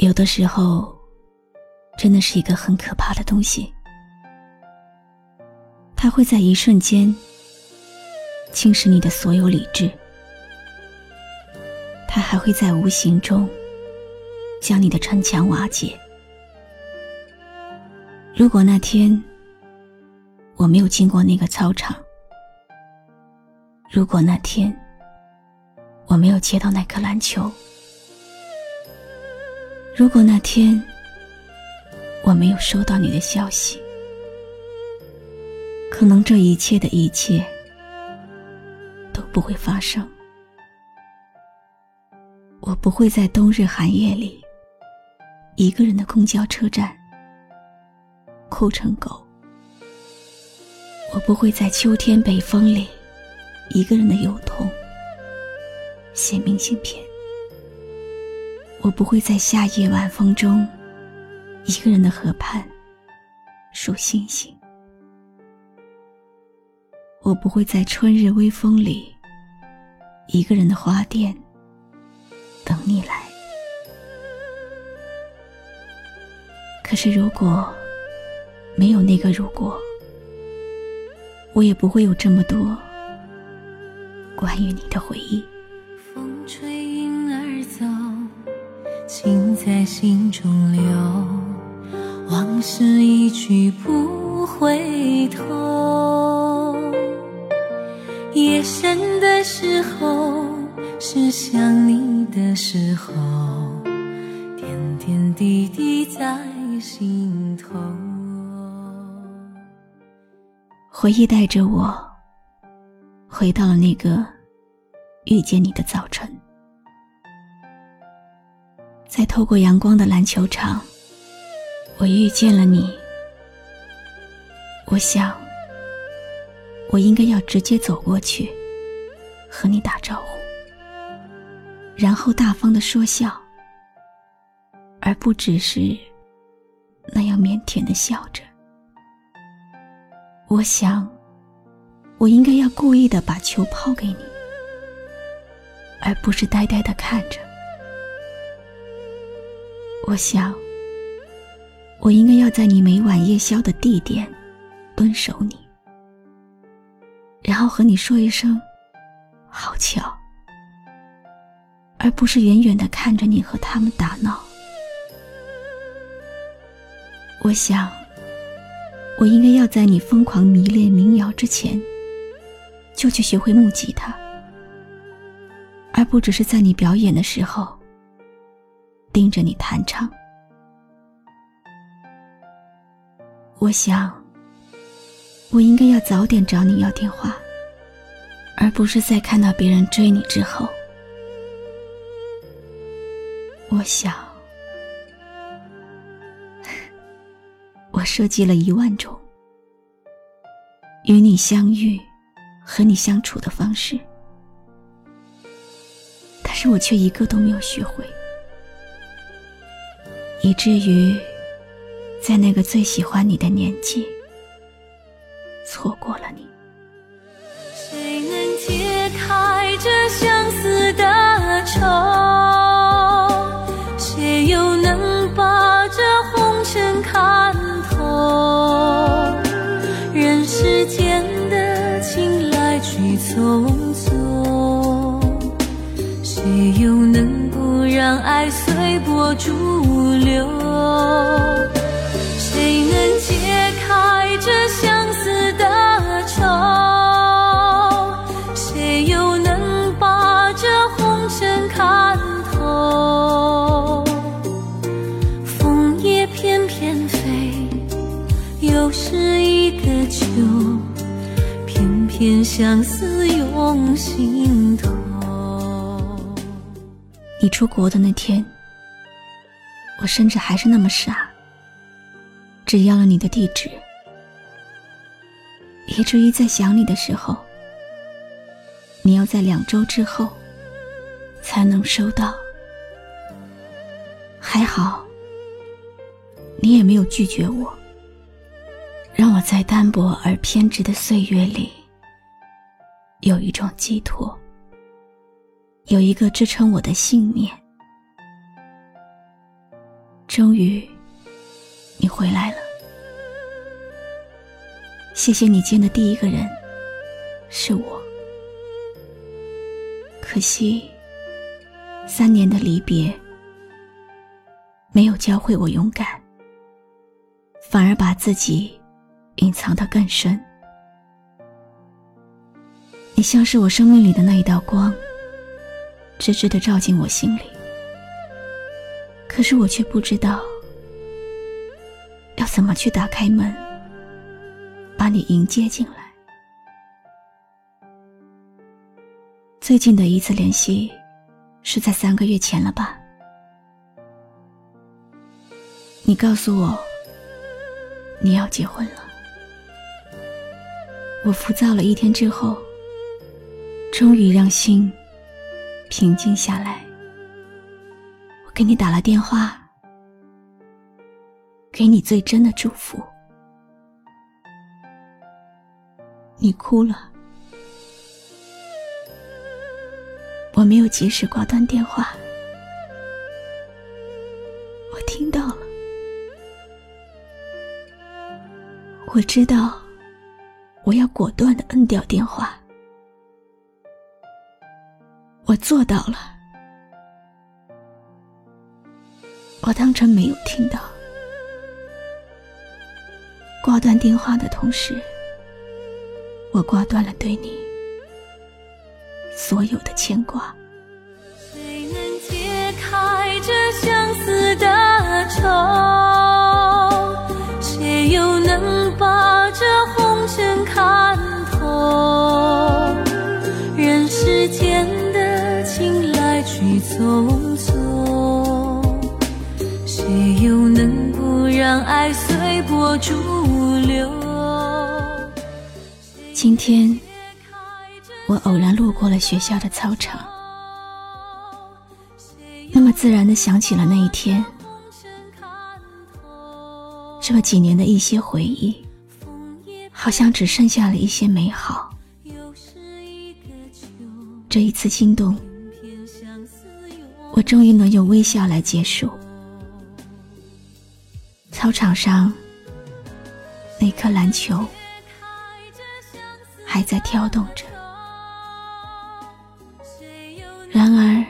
有的时候，真的是一个很可怕的东西。它会在一瞬间侵蚀你的所有理智，它还会在无形中将你的城墙瓦解。如果那天我没有经过那个操场，如果那天我没有接到那颗篮球。如果那天我没有收到你的消息，可能这一切的一切都不会发生。我不会在冬日寒夜里，一个人的公交车站哭成狗。我不会在秋天北风里，一个人的邮筒写明信片。我不会在夏夜晚风中，一个人的河畔数星星。我不会在春日微风里，一个人的花店等你来。可是，如果没有那个如果，我也不会有这么多关于你的回忆。在心中留，往事一去不回头。夜深的时候，是想你的时候，点点滴滴在心头。回忆带着我，回到了那个遇见你的早晨。在透过阳光的篮球场，我遇见了你。我想，我应该要直接走过去，和你打招呼，然后大方的说笑，而不只是那样腼腆的笑着。我想，我应该要故意的把球抛给你，而不是呆呆的看着。我想，我应该要在你每晚夜宵的地点蹲守你，然后和你说一声“好巧”，而不是远远的看着你和他们打闹。我想，我应该要在你疯狂迷恋民谣之前，就去学会木吉他，而不只是在你表演的时候。盯着你弹唱，我想，我应该要早点找你要电话，而不是在看到别人追你之后。我想，我设计了一万种与你相遇、和你相处的方式，但是我却一个都没有学会。以至于，在那个最喜欢你的年纪，错过了你。谁能解开这相思的愁？相思涌心头。你出国的那天。我甚至还是那么傻，只要了你的地址，以至于在想你的时候，你要在两周之后才能收到。还好，你也没有拒绝我，让我在单薄而偏执的岁月里有一种寄托，有一个支撑我的信念。终于，你回来了。谢谢你见的第一个人是我。可惜，三年的离别没有教会我勇敢，反而把自己隐藏得更深。你像是我生命里的那一道光，直直的照进我心里。可是我却不知道要怎么去打开门，把你迎接进来。最近的一次联系是在三个月前了吧？你告诉我你要结婚了，我浮躁了一天之后，终于让心平静下来。我给你打了电话，给你最真的祝福。你哭了，我没有及时挂断电话。我听到了，我知道，我要果断的摁掉电话。我做到了。我当成没有听到，挂断电话的同时，我挂断了对你所有的牵挂。爱随波逐流？今天我偶然路过了学校的操场，那么自然的想起了那一天，这么几年的一些回忆，好像只剩下了一些美好。这一次心动，我终于能用微笑来结束。操场上，那颗篮球还在跳动着。然而，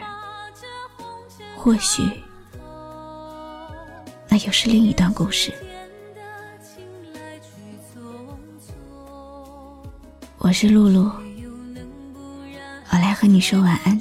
或许那又是另一段故事。我是露露，我来和你说晚安。